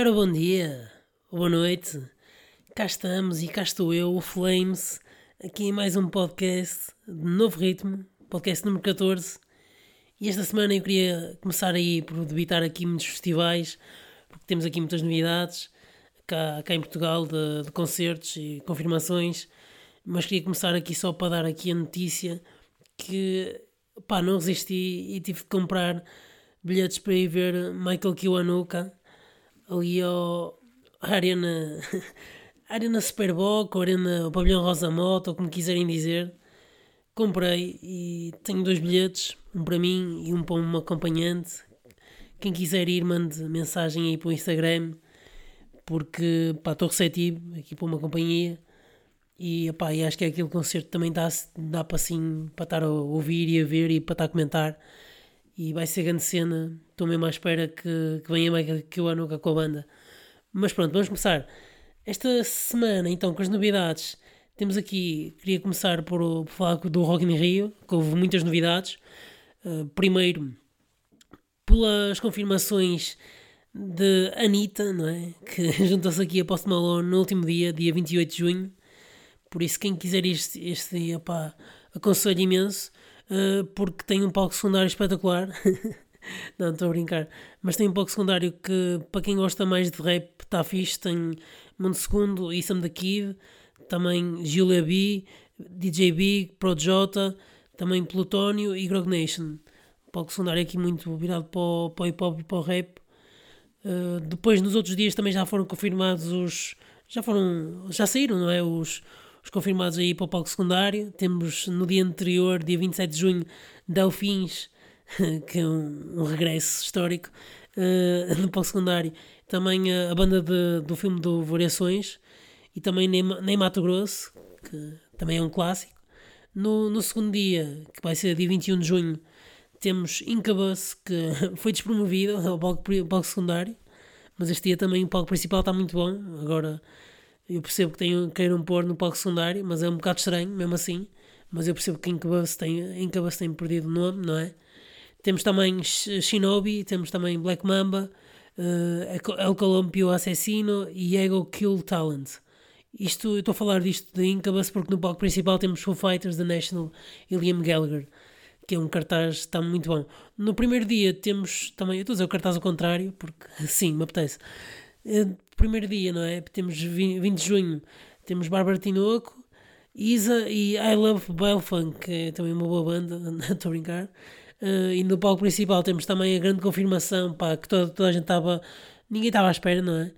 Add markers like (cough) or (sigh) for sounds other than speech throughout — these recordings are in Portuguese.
Ora, bom dia, boa noite, cá estamos e cá estou eu, o Flames, aqui em mais um podcast de novo ritmo, podcast número 14. E esta semana eu queria começar aí por debitar aqui muitos festivais, porque temos aqui muitas novidades cá, cá em Portugal de, de concertos e confirmações, mas queria começar aqui só para dar aqui a notícia que pá, não resisti e tive de comprar bilhetes para ir ver Michael Kiwanuka ali ao Arena, Arena Superboc, ou Arena o Pavilhão Rosa Moto, ou como quiserem dizer. Comprei e tenho dois bilhetes, um para mim e um para um acompanhante. Quem quiser ir, mande mensagem aí para o Instagram, porque estou receptivo aqui para uma companhia. E, pá, e acho que é aquele concerto também dá, dá para assim para estar a ouvir e a ver e para estar a comentar e vai ser grande cena. Estou mesmo à espera que, que venha o ano com a banda. Mas pronto, vamos começar. Esta semana, então, com as novidades, temos aqui, queria começar por, por falar do Rock in Rio, que houve muitas novidades. Uh, primeiro, pelas confirmações de Anitta, não é? Que (laughs) juntou-se aqui a Post Malone no último dia, dia 28 de junho. Por isso, quem quiser este, este dia, pá, aconselho imenso. Uh, porque tem um palco secundário espetacular. (laughs) Não, estou a brincar. Mas tem um palco secundário que, para quem gosta mais de rap, está fixe. Tem Mundo Segundo Sam the Kid, também Julia B, DJ Big, Projota, também Plutónio e Grog Nation. O palco secundário aqui muito virado para o, para o hip hop e para o rap. Uh, depois, nos outros dias, também já foram confirmados os. Já foram. Já saíram, não é? Os, os confirmados aí para o palco secundário. Temos no dia anterior, dia 27 de junho, Delfins, (laughs) que é um, um regresso histórico uh, no palco secundário. Também a, a banda de, do filme do Variações e também Nem, Mato Grosso, que também é um clássico. No, no segundo dia, que vai ser dia 21 de junho, temos Incubus, que (laughs) foi despromovido ao palco, palco secundário, mas este dia também o palco principal está muito bom. Agora eu percebo que tenham, queiram pôr no palco secundário, mas é um bocado estranho, mesmo assim. Mas eu percebo que Incubus tem, Incubus tem perdido o nome, não é? Temos também Shinobi, temos também Black Mamba, uh, El Columpio Assassino e Ego Kill Talent. Isto, eu estou a falar disto de Incubus porque no palco principal temos Foo Fighters, The National e Liam Gallagher, que é um cartaz está muito bom. No primeiro dia temos também, eu estou a dizer o cartaz ao contrário, porque (laughs) sim, me apetece. Uh, primeiro dia, não é? Temos 20, 20 de junho, temos Bárbara Tinoco, Isa e I Love Belfunk, que é também uma boa banda, (laughs) estou a brincar. Uh, e no palco principal temos também a grande confirmação, pá, que toda, toda a gente estava, ninguém estava à espera, não é?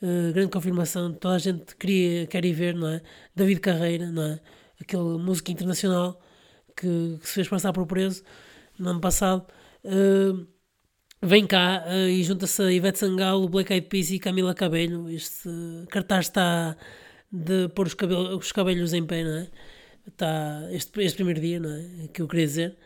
Uh, grande confirmação, toda a gente queria, quer ir ver, não é? David Carreira, não é? Aquele músico internacional que, que se fez passar por preso no ano passado. Uh, vem cá uh, e junta-se a Ivete Sangalo, Black Eyed Peas e Camila Cabello. Este cartaz está de pôr os, cabelo, os cabelos em pé, não é? Está este, este primeiro dia, não é? Que eu queria dizer.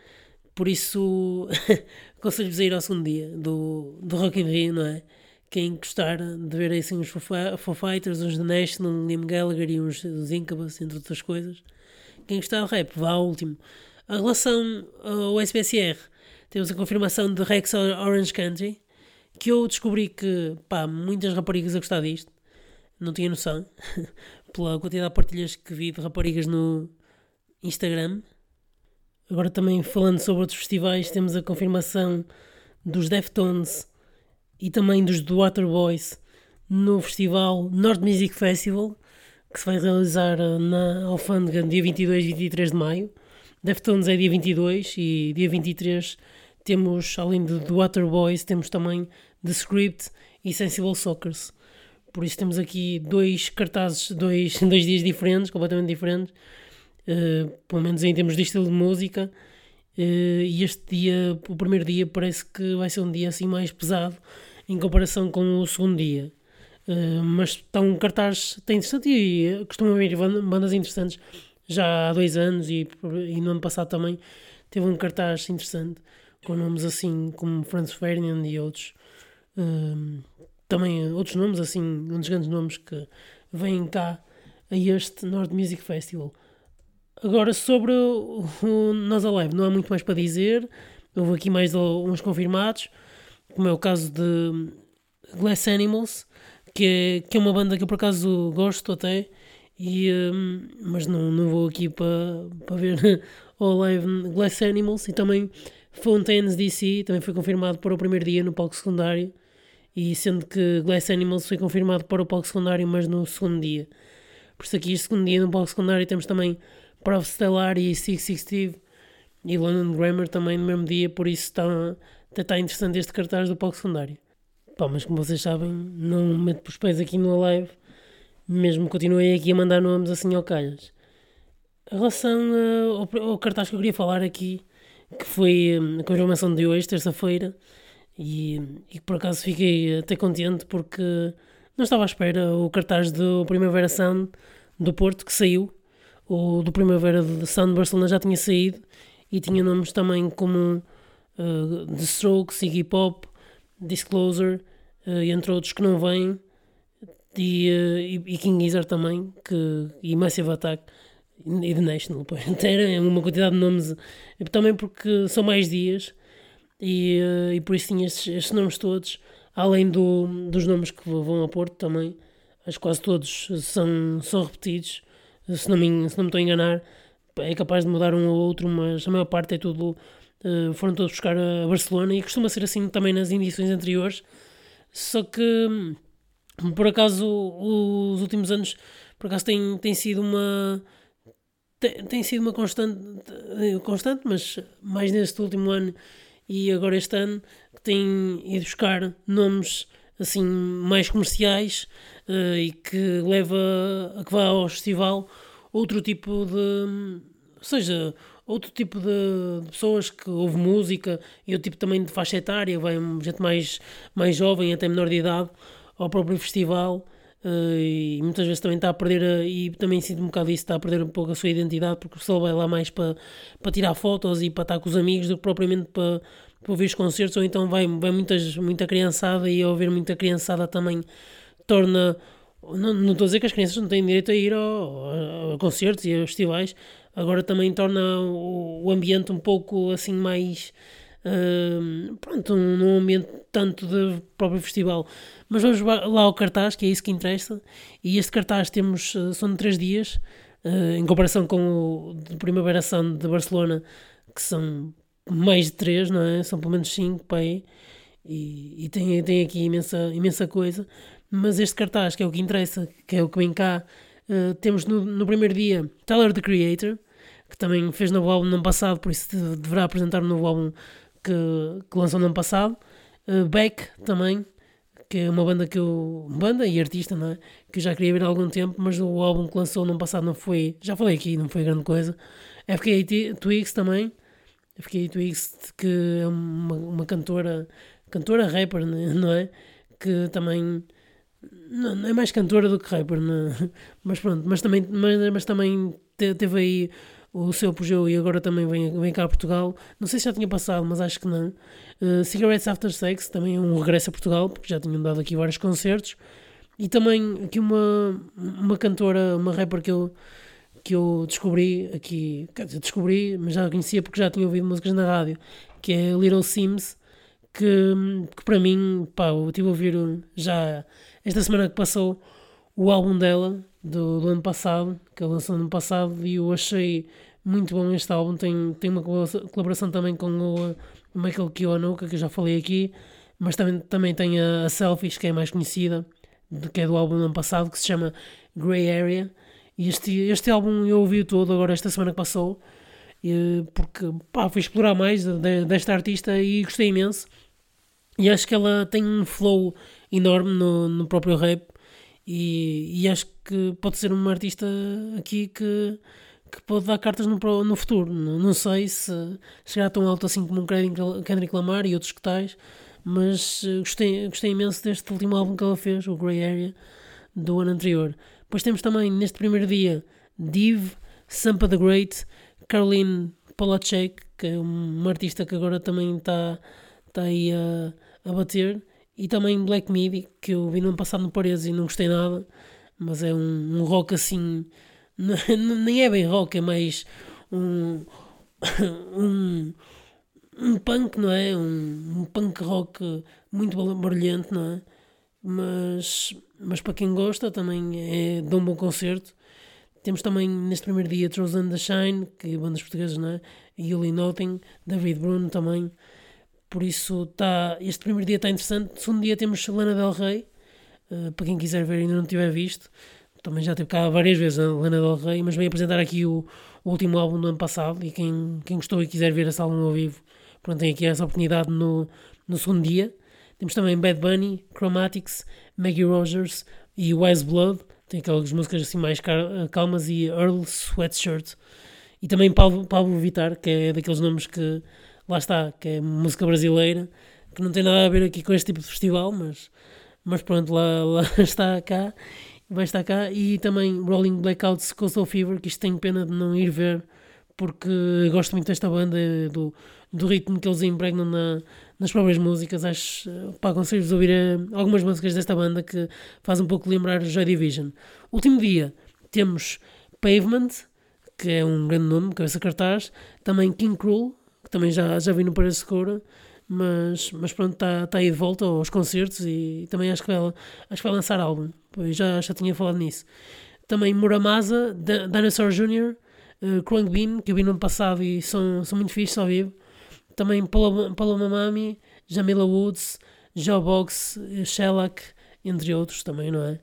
Por isso, (laughs) aconselho-vos a ir ao segundo dia do, do Rock in Rio, não é? Quem gostar de ver assim os Foo Fighters, os The National, Liam Gallagher e dos Incubus, entre outras coisas. Quem gostar de rap, vá ao último. A relação ao SBSR temos a confirmação de Rex Orange Country, que eu descobri que, pá, muitas raparigas a gostar disto. Não tinha noção. (laughs) Pela quantidade de partilhas que vi de raparigas no Instagram. Agora também falando sobre outros festivais, temos a confirmação dos Deftones e também dos The Waterboys no festival North Music Festival, que se vai realizar eh, na Alfândega dia 22 e 23 de maio. Deftones é dia 22 e dia 23 temos, além de The Waterboys, temos também The Script e Sensible Sockers. Por isso temos aqui dois cartazes, dois, (laughs) dois dias diferentes, completamente diferentes, uh, pelo menos em termos de estilo de música. Uh, e este dia, o primeiro dia, parece que vai ser um dia assim mais pesado em comparação com o segundo dia. Uh, mas está um cartaz está interessante e costumam haver bandas interessantes já há dois anos e, e no ano passado também teve um cartaz interessante com nomes assim como Franz Ferdinand e outros. Um, também outros nomes, assim, um dos grandes nomes que vêm cá a este North Music Festival. Agora, sobre o, o Nós Alive, não há muito mais para dizer. Houve aqui mais uns confirmados, como é o caso de Glass Animals, que é, que é uma banda que eu por acaso gosto até, e, um, mas não, não vou aqui para pa ver (laughs) ao live Glass Animals. E também Fontaines DC, também foi confirmado para o primeiro dia no palco secundário, e sendo que Glass Animals foi confirmado para o palco secundário, mas no segundo dia. Por isso aqui, este segundo dia no palco secundário, temos também Prof Stellar e Six Steve e London Grammar também no mesmo dia, por isso está, está interessante este cartaz do palco secundário. Pá, mas como vocês sabem, não meto os pés aqui no live, mesmo continuei aqui a mandar nomes assim ao calhas. Em relação uh, ao, ao, cartaz que eu queria falar aqui, que foi um, a confirmação de hoje, terça-feira, e, por acaso fiquei até contente porque não estava à espera. O cartaz do Primavera Sound do Porto que saiu, o do Primavera Sound de Barcelona já tinha saído e tinha nomes também como uh, The Strokes, Iggy Pop, Disclosure, uh, entre outros que não vêm, e, uh, e, King Gizzard também, que, e Massive Attack e The National. (laughs) Era uma quantidade de nomes, também porque são mais dias e, uh, e por isso tinha estes, estes nomes todos, além do, dos nomes que vão ao Porto também. Acho que quase todos são, são repetidos, se não, me, se não me estou a enganar é capaz de mudar um ou outro, mas a maior parte é tudo. Uh, foram todos buscar a Barcelona e costuma ser assim também nas edições anteriores. Só que hum, por acaso os últimos anos por acaso tem, tem sido uma tem, tem sido uma constante eh, constante, mas mais neste último ano e agora este ano que tem ido buscar nomes assim mais comerciais uh, e que leva a que vá ao festival outro tipo de. Ou seja, outro tipo de, de pessoas que ouve música e outro tipo também de faixa etária, vai gente mais, mais jovem, até menor de idade, ao próprio festival. Uh, e muitas vezes também está a perder, a, e também sinto um bocado isso, está a perder um pouco a sua identidade, porque pessoal vai lá mais para, para tirar fotos e para estar com os amigos do que propriamente para, para ouvir os concertos, ou então vai, vai muitas, muita criançada e ouvir muita criançada também torna não, não estou a dizer que as crianças não têm direito a ir ao, a, concertos e a festivais, agora também torna o, o ambiente um pouco assim mais. Uh, pronto, num ambiente tanto de próprio festival. Mas vamos lá ao cartaz, que é isso que interessa. E este cartaz temos, uh, são de 3 dias, uh, em comparação com o de Primavera Sound de Barcelona, que são mais de 3, não é? São pelo menos 5 para aí. E, e tem, tem aqui imensa, imensa coisa. Mas este cartaz, que é o que interessa, que é o que vem cá, uh, temos no, no, primeiro dia Tyler the Creator, que também fez novo álbum no ano passado, por isso deverá apresentar um novo álbum que, que lançou no ano passado. Uh, Beck também, que é uma banda que eu. banda e artista, não é? Que eu já queria ver há algum tempo, mas o álbum que lançou no ano passado não foi. Já falei aqui, não foi grande coisa. FK Twigs também. FK Twigs, que é uma, uma cantora. cantora rapper, né, (laughs) não é? Que também não, não é mais cantora do que rapper, não. É? (laughs) mas pronto, mas também, mas, mas também teve aí o seu apogeu e agora também vem, vem cá a Portugal. Não sei se já tinha passado, mas acho que não. Uh, Cigarettes After Sex também é um regresso a Portugal, porque já tinham dado aqui vários concertos. E também aqui uma, uma cantora, uma rapper que eu, que eu descobri aqui, descobri, mas já a conhecia porque já tinha ouvido músicas na rádio, que é Little Sims, que, que para mim, pá, eu estive a ouvir já esta semana que passou o álbum dela, do, do ano passado, que ela lançou no ano passado, e eu achei muito bom este álbum. Tem, tem uma colaboração também com o, Michael Kiwanuka, que eu já falei aqui, mas também, também tem a, a Selfies, que é mais conhecida, que é do álbum do ano passado, que se chama Grey Area. E este, este álbum eu ouvi todo agora esta semana que passou, porque pá, fui explorar mais de, de, desta artista e gostei imenso. E acho que ela tem um flow enorme no, no próprio rap e, e, acho que pode ser uma artista aqui que, que pode dar cartas no, no futuro. Não, não sei se chegará tão alto assim como um Kendrick Lamar e outros que tais, mas eh, gostei, gostei imenso deste último álbum que ela fez, o Grey Area, do ano anterior. Depois temos também, neste primeiro dia, Div, Sampa the Great, Caroline Polacek, que é uma artista que agora também está tá aí a, a bater. E também Black Midi, que eu vi no ano passado no Paredes e não gostei nada, mas é um, um rock assim. (laughs) nem é bem rock, é mais um. (laughs) um, um punk, não é? Um, um punk rock muito barulhento, não é? mas, mas para quem gosta também é de um bom concerto. Temos também neste primeiro dia Trozen the Shine, que bandas portuguesas, não é? Yuli Nothing, David Bruno também. Por isso tá, este primeiro dia está interessante. Segundo dia temos Lana Del Rey, uh, para quem quiser ver e ainda não tiver visto. Também já teve cá várias vezes a Lana Del Rey, mas vem apresentar aqui o, o, último álbum do ano passado. E quem, quem gostou e quiser ver esse álbum ao vivo, pronto, tem aqui essa oportunidade no, no segundo dia. Temos também Bad Bunny, Chromatics, Maggie Rogers e Wise Blood. Tem aquelas músicas assim mais calmas e Earl Sweatshirt. E também Pablo, Pablo Vittar, que é daqueles nomes que lá está, que é música brasileira, que não tem nada a ver aqui com este tipo de festival, mas, mas pronto, lá, lá (laughs) está cá, vai estar cá. E também Rolling Blackouts Coastal Fever, que isto tenho pena de não ir ver, porque gosto muito desta banda, do, do ritmo que eles impregnam na, nas próprias músicas. Acho, pá, aconselho-vos a ouvir eh, algumas músicas desta banda que faz um pouco lembrar Joy Division. Último dia temos Pavement, que é um grande nome, cabeça cartaz. Também King Cruel, também já, já vi no Paredes Secura. Mas, mas pronto, está tá aí de volta aos concertos e também acho que vai, acho que vai lançar álbum. Pois já, já tinha falado nisso. Também Muramasa, Dinosaur Jr., uh, Krung Bean, que eu vi no ano passado e são, são muito fixos ao vivo. Também Paloma, Mami, Jamila Woods, Joe Box, Shellac, entre outros também, não é?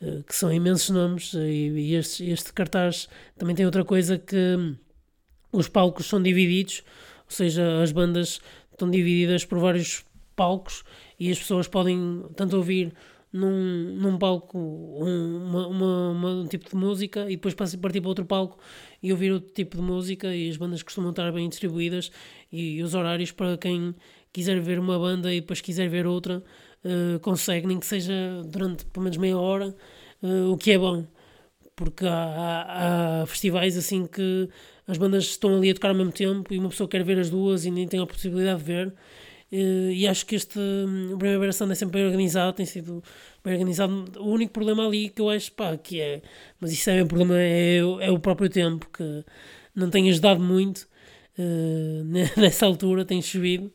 Uh, que são imensos nomes e, e este, este cartaz também tem outra coisa que hum, os palcos são divididos, ou seja, as bandas estão divididas por vários palcos e as pessoas podem tanto ouvir num, num palco um, uma, uma, um tipo de música e depois partir para outro palco e ouvir outro tipo de música e as bandas costumam estar bem distribuídas e, e os horários para quem quiser ver uma banda e depois quiser ver outra uh, consegue, nem que seja durante pelo menos meia hora, uh, o que é bom porque há, há, há, festivais assim que as bandas estão ali a tocar ao mesmo tempo e uma pessoa quer ver as duas e nem tem a possibilidade de ver Uh, e acho que este um, Primavera Sound é sempre bem organizado, tem sido bem organizado. O único problema ali que eu acho, pá, que é, mas isso é o problema, é, é o próprio tempo, que não tem ajudado muito uh, (laughs) nessa altura, tem chovido,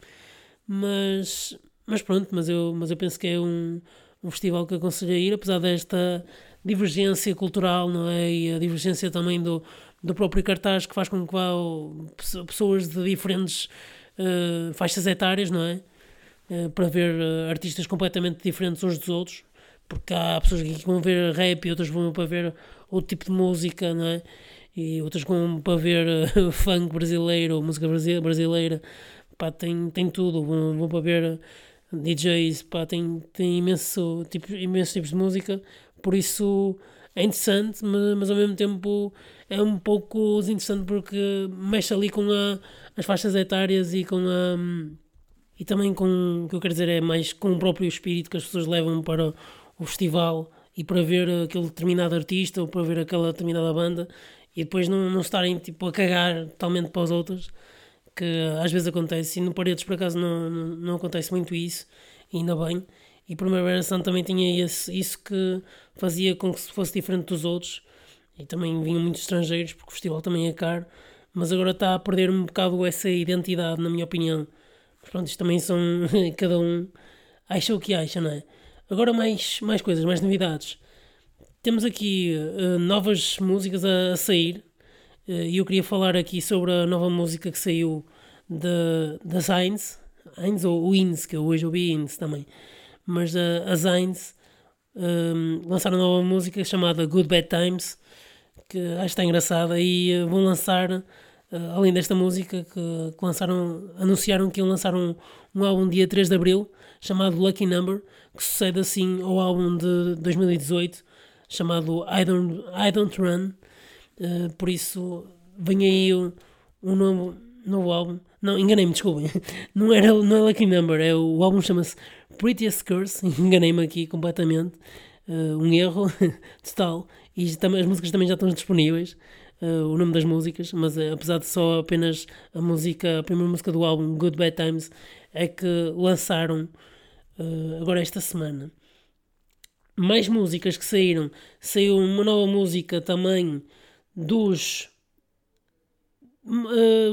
mas, mas pronto, mas eu, mas eu penso que é um, um festival que aconselho a ir, apesar desta divergência cultural, não é? E a divergência também do, do próprio cartaz que faz com que vá pessoas de diferentes uh, faixas etárias, não é? Uh, para ver uh, artistas completamente diferentes uns dos outros, porque há pessoas que vão ver rap e outras vão para ver outro tipo de música, não é? E outras vão para ver (laughs) funk brasileiro ou música brasileira, pá, tem, tem tudo, vão, vão para ver DJs, pá, tem, tem imenso, tipo, imensos tipos de música, por isso é interessante, mas, mas, ao mesmo tempo é um pouco desinteressante porque mexe ali com a, as faixas etárias e com a. E também com o que eu quero dizer é mais com o próprio espírito que as pessoas levam para o festival e para ver aquele determinado artista ou para ver aquela determinada banda e depois não, não estarem tipo, a cagar totalmente para os outros, que às vezes acontece. E no Paredes, por acaso, não, não, não acontece muito isso, ainda bem. E Primavera Sound também tinha esse, isso que fazia com que fosse diferente dos outros. E também vinham muitos estrangeiros, porque o festival também é caro. Mas agora está a perder um bocado essa identidade, na minha opinião. Mas pronto, isto também são. (laughs) cada um acha o que acha, não é? Agora mais, mais coisas, mais novidades. Temos aqui uh, novas músicas a, a sair. Uh, e eu queria falar aqui sobre a nova música que saiu da Sainz. Heinz ou Wins, que eu hoje ouvi também mas as Heinz um, lançaram uma nova música chamada Good Bad Times, que acho que está engraçada, e uh, vão lançar, uh, além desta música, que, que, lançaram, anunciaram que iam lançar um, um álbum dia 3 de Abril, chamado Lucky Number, que sucede assim ao álbum de 2018, chamado I Don't, I Don't Run, uh, por isso vem aí um, um novo, novo álbum. Não, enganei-me, desculpem. (laughs) Não, era, não é Lucky Number, é, o álbum chama-se Prettiest Curse, (laughs) enganei-me aqui completamente, uh, um erro (laughs) total, e as músicas também já estão disponíveis, uh, o nome das músicas, mas uh, apesar de só apenas a música, a primeira música do álbum, Good Bad Times, é que lançaram agora esta semana. Mais músicas que saíram, saiu uma nova música também dos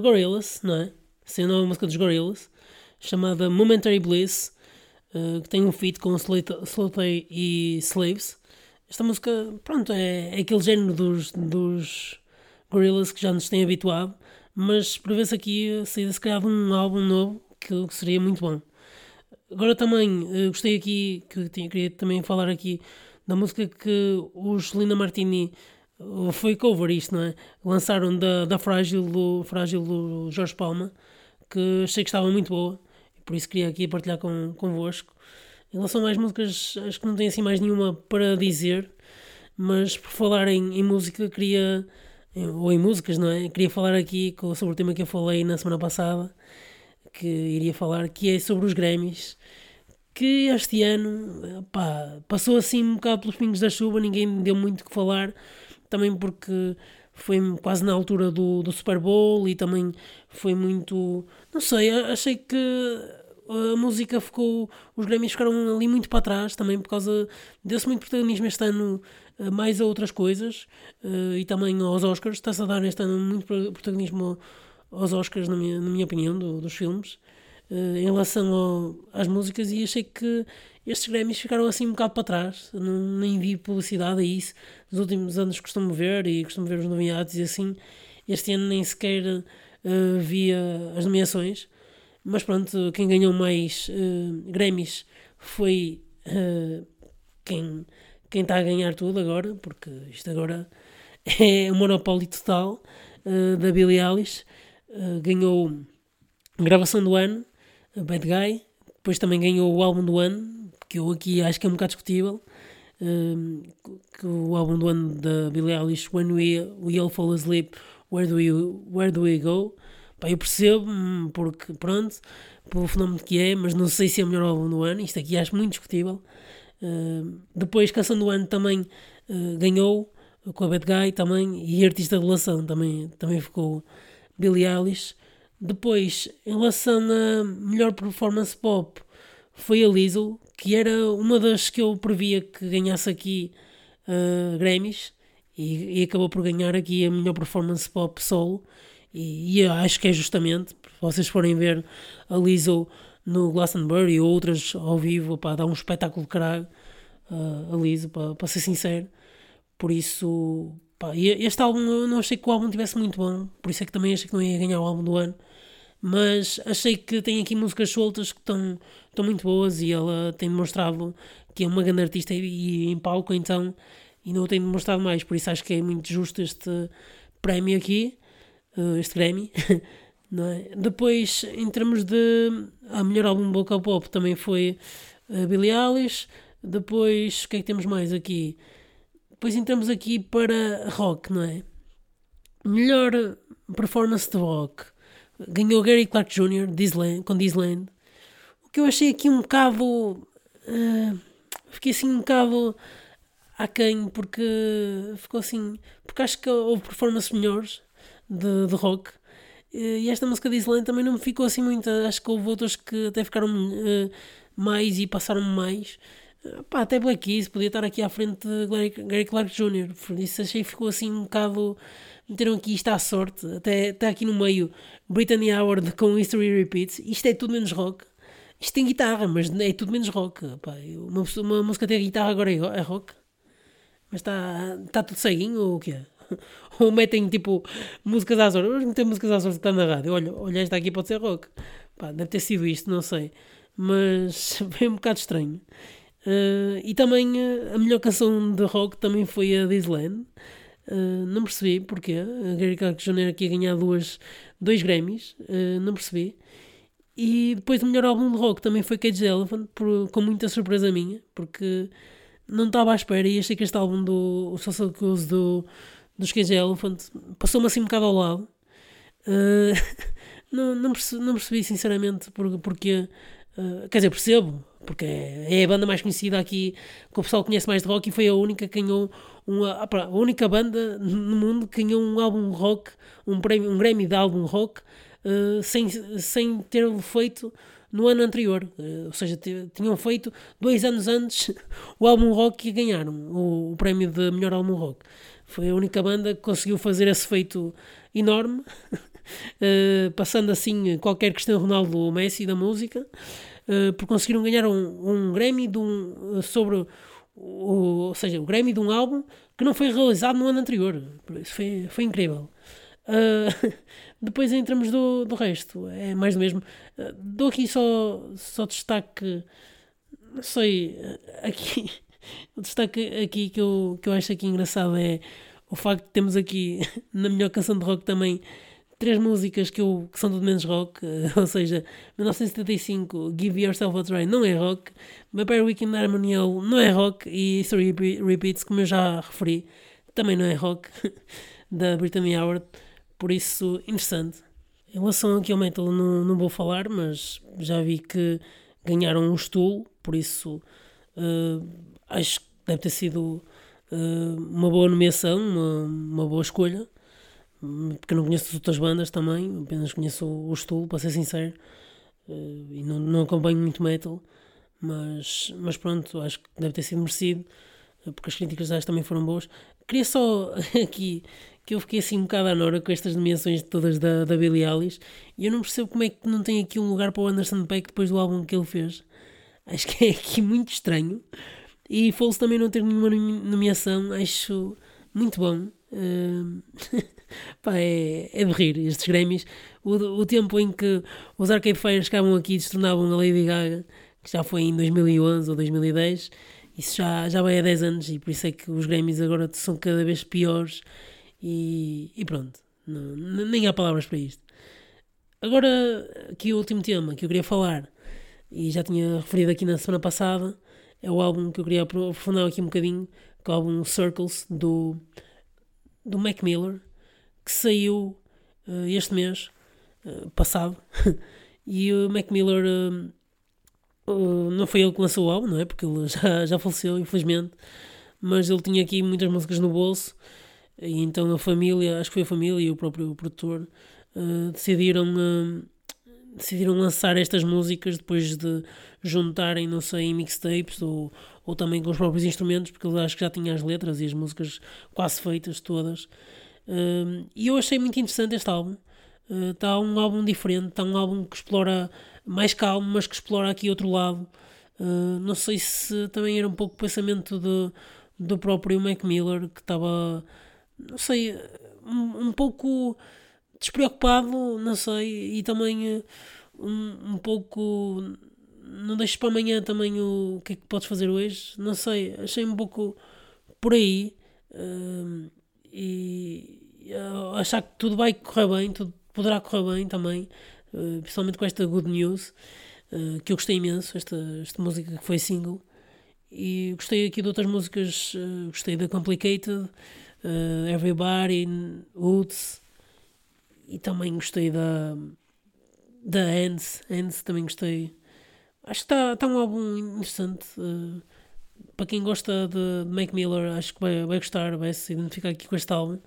Gorillaz, não é? Saiu uma nova música dos Gorillaz, chamada Momentary Bliss, uh, que tem um feat com Slowthai e Slaves. Esta música, pronto, é, é aquele género dos, dos Gorillaz que já nos têm habituado, mas prevê-se aqui a saída se calhar de um álbum novo que, que seria muito bom. Agora também uh, gostei aqui, que tinha, queria também falar aqui da música que os Linda Martini foi cover isto, não é? Lançaram da, da Frágil, do, Frágil do Jorge Palma, que achei que estava muito boa, e por isso queria aqui partilhar com, convosco. Em relação mais músicas, acho que não tenho assim mais nenhuma para dizer, mas por falar em, em música, queria, ou em músicas, não é? Queria falar aqui sobre o tema que eu falei na semana passada, que iria falar, que é sobre os Grammys que este ano pá, passou assim um bocado pelos pingos da chuva, ninguém me deu muito o que falar, também porque foi quase na altura do, do Super Bowl e também foi muito. Não sei, achei que a música ficou. Os Grammys ficaram ali muito para trás também por causa. Deu-se muito protagonismo este ano mais a outras coisas eh, e também aos Oscars. Está-se a dar este ano muito protagonismo aos Oscars, na minha, na minha opinião, do, dos filmes. Eh, em relação ao, às músicas e achei que estes Grammys ficaram assim um bocado para trás. Não, nem vi publicidade a isso. Nos últimos anos costumo ver e costumo ver os nomeados e assim. Este ano nem sequer uh, via as nomeações. Mas pronto, quem ganhou mais uh, Grammys foi uh, quem, quem está a ganhar tudo agora, porque isto agora (laughs) é um monopólio total da Billie Eilish. ganhou gravação do ano, Bad Guy. Depois também ganhou o álbum do ano, que eu aqui acho que é um bocado discutível. Um, que o álbum do ano da Billie Eilish, When We, we All Fall Asleep, Where Do We, Where Do We Go? Pá, eu percebo, hum, porque pronto, pelo fenómeno que é, mas não sei se é o melhor álbum do ano. Isto aqui acho muito discutível. Uh, depois, Canção do Ano também uh, ganhou com a Bad Guy também, e Artista de Relação também, também ficou Billie Eilish. Depois, em relação a melhor performance pop, foi a Lizzo, que era uma das que eu previa que ganhasse aqui uh, Grammys e, e, acabou por ganhar aqui a melhor performance pop solo. E, e acho que é justamente, vocês forem ver a Lizzo no Glastonbury ou outras ao vivo, pá, dá um espetáculo de caralho uh, a Lizzo, para ser sincero. Por isso, pá, este álbum eu não achei que o álbum tivesse muito bom, por isso é que também achei que não ia ganhar o álbum do ano. Mas achei que tem aqui músicas soltas que estão, muito boas e ela tem demonstrado que é uma grande artista e, em palco então e não tem demonstrado mais, por isso acho que é muito justo este prémio aqui, este Grammy. (laughs) é? Depois, em termos de a melhor álbum vocal pop também foi uh, Billie Eilish. Depois, o que é que temos mais aqui? Depois entramos aqui para rock, não é? Melhor performance de rock ganhou Gary Clark Jr. Com Disland. O que eu achei aqui um bocado. Uh, fiquei assim um bocado aquém, porque ficou assim. Porque acho que houve performances melhores de, de rock. E esta música de Island também não me ficou assim muito. Acho que houve outras que até ficaram uh, mais e passaram mais. Uh, pá, até Black Keys podia estar aqui à frente de Gary, Gary Clark Jr. Por isso achei que ficou assim um bocado meteram aqui isto à sorte, até está aqui no meio Brittany Howard com History Repeats, isto é tudo menos rock. Isto tem guitarra, mas é tudo menos rock. Pá, uma, uma música tem guitarra agora é, é rock. Mas está tá tudo ceguinho ou o quê? (laughs) ou metem tipo músicas às horas. Vamos meter músicas às horas que está na rádio. Olha, olha, esta aqui pode ser rock. Pá, deve ter sido isto, não sei. Mas (laughs) foi um bocado estranho. Uh, e também uh, a melhor canção de rock também foi a Disland. Uh, não percebi porque a Gary Clark Jr. aqui a ganhar duas, dois Grammys, não percebi. E depois o melhor álbum de rock também foi Cage Elephant, por, com muita surpresa minha, porque não estava à espera e achei que este álbum do Social Cause do, dos Cage Elephant passou-me assim um bocado ao lado. Uh, (laughs) não, não, percebi, não percebi sinceramente por, porque. quer dizer, percebo, porque é, é a banda mais conhecida aqui, que o pessoal conhece mais de rock e foi a única que ganhou uma, a única banda no mundo que ganhou um álbum rock, um, prémio, um Grammy de álbum rock, uh, sem, sem ter feito no ano anterior. Uh, ou seja, tinham feito dois anos antes (laughs) o álbum rock e ganharam o, o prémio de melhor álbum rock. Foi a única banda que conseguiu fazer esse feito enorme, uh, (laughs) passando assim qualquer Cristiano Ronaldo ou Messi da música. uh, porque conseguiram ganhar um, um Grammy de um, sobre o, ou seja, o Grammy de um álbum que não foi realizado no ano anterior. Isso foi, foi incrível. Uh, (laughs) depois entramos do, do resto, é mais do mesmo. Uh, dou aqui só, só destaque, não sei, aqui, o destaque aqui que eu, que eu acho aqui engraçado é o facto de termos aqui (laughs) na melhor canção de rock também três músicas que, eu, que são tudo menos rock, (laughs) ou seja, 1975, Give Yourself a Try não é rock, My Weekend Harmony não é rock e History Repeats, como eu já referi, também não é rock, (laughs) da Brittany Howard, por isso, interessante. Em relação aqui ao metal não, não vou falar, mas já vi que ganharam um stool, por isso uh, acho que deve ter sido uh, uma boa nomeação, uma, uma boa escolha porque eu não conheço as outras bandas também, apenas conheço o, Stool, para ser sincero, uh, e não, não acompanho muito metal, mas, mas pronto, acho que deve ter sido merecido, uh, porque as críticas acho também foram boas. Queria só (laughs) aqui que eu fiquei assim um bocado à nora com estas nomeações todas da, da Billie Eilish e eu não percebo como é que não tem aqui um lugar para o Anderson Peck depois do álbum que ele fez. Acho que é aqui muito estranho. E Foles também não ter nenhuma nomeação, acho muito bom. Uh, (laughs) pá, é, é de rir estes Grammys. O, o tempo em que os Arcade Fire chegavam aqui e destornavam a Lady Gaga, que já foi em 2011 ou 2010, isso já, já vai há 10 anos e por isso é que os Grammys agora são cada vez piores e, e pronto, não, nem há palavras para isto. Agora, aqui o último tema que eu queria falar, e já tinha referido aqui na semana passada, é o álbum que eu queria aprofundar aqui um bocadinho, que é o álbum Circles do, do Mac Miller, que saiu uh, este mês uh, passado. (laughs) e o Mac Miller uh, não foi ele que lançou o álbum, não é? Porque ele já, já faleceu, infelizmente. Mas ele tinha aqui muitas músicas no bolso. E então a família, acho que foi a família e o próprio produtor, decidiram decidiram lançar estas músicas depois de juntarem, não sei, mixtapes ou, ou também com os próprios instrumentos, porque eu acho que já tinha as letras e as músicas quase feitas todas. Uh, e eu achei muito interessante este álbum. Está uh, um álbum diferente, está um álbum que explora mais calmo, mas que explora aqui outro lado. Uh, não sei se também era um pouco o pensamento de, do próprio Mac Miller, que estava, não sei, um, um pouco despreocupado, não sei, e também uh, um, um pouco não deixes para amanhã também o, o que é que podes fazer hoje, não sei, achei um pouco por aí uh, e uh, achar que tudo vai correr bem, tudo poderá correr bem também, uh, principalmente com esta good news, uh, que eu gostei imenso, esta, esta música que foi single, e gostei aqui de outras músicas, gostei da Complicated, Everybody, Woods, e também gostei da da Hands, Hands também gostei Acho que está tá um álbum interessante. Uh, para quem gosta de, de Mac Miller, acho que vai, vai gostar, vai se identificar aqui com este álbum.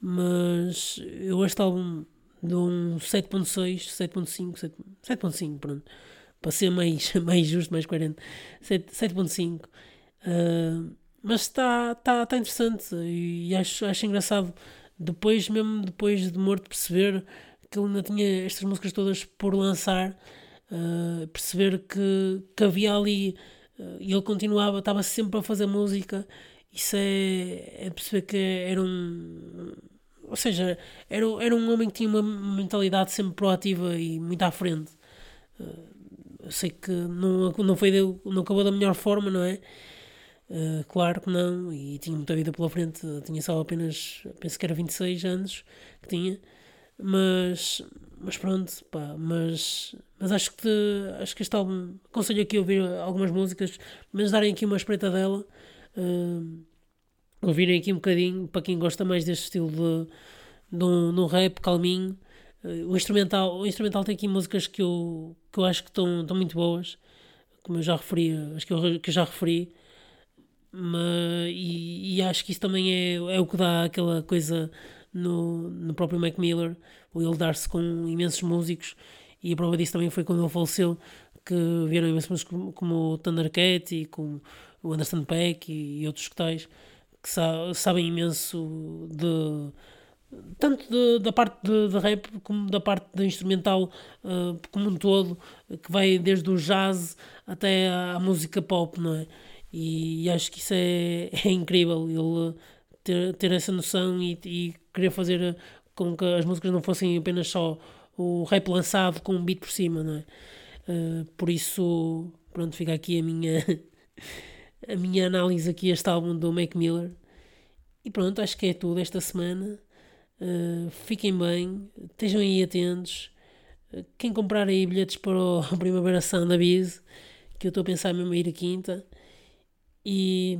Mas eu este álbum dou um 7.6, 7.5, 7.5, pronto. Para ser mais, (laughs) mais justo, mais coerente. 7.5. Uh, mas está tá, tá interessante e acho, acho engraçado depois, mesmo depois de morto, perceber que ele ainda tinha estas músicas todas por lançar uh, perceber que, que havia ali uh, e ele continuava, estava sempre a fazer música. Isso é, é perceber que era um. Ou seja, era, era um homem que tinha uma mentalidade sempre proativa e muito à frente. Uh, eu sei que não, não, foi não acabou da melhor forma, não é? Uh, claro que não, e tinha muita vida pela frente, tinha só apenas, penso que era 26 anos que tinha, mas, mas pronto, pá, mas, mas acho que acho que este álbum aconselho aqui a ouvir algumas músicas, mas darem aqui uma espreita dela, uh, ouvirem aqui um bocadinho para quem gosta mais deste estilo de, de, um, de um rap calminho. Uh, o, instrumental, o instrumental tem aqui músicas que eu, que eu acho que estão, estão muito boas, como eu já referi, acho que eu, que eu já referi. Mas, e, e acho que isso também é, é o que dá aquela coisa no, no próprio Mac Miller, o ele dar-se com imensos músicos, e a prova disso também foi quando ele faleceu, que vieram imensos músicos como, como o Thundercat e com o Anderson Peck e, e outros que tais, que sa sabem imenso de, tanto de, da parte de, de, rap como da parte de instrumental uh, como um todo, que vai desde o jazz até à música pop, não é? E, acho que isso é, (laughs) é incrível, ele ter, ter essa noção e, e, querer fazer com que as músicas não fossem apenas só o rap lançado com um beat por cima, não é? Uh, por isso, pronto, fica aqui a minha, (laughs) a minha análise aqui este álbum do Mac Miller. E pronto, acho que é tudo esta semana. Uh, fiquem bem, estejam aí atentos. Uh, quem comprar aí bilhetes para o (laughs) Primavera Sound Biz, que eu estou a pensar mesmo a ir a quinta. E,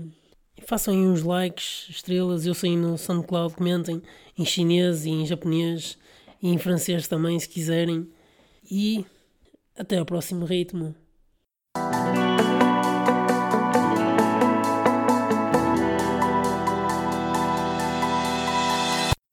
façam aí uns likes, estrelas. Eu sei no SoundCloud, comentem em chinês e em japonês e em francês também, se quiserem. E até ao próximo ritmo.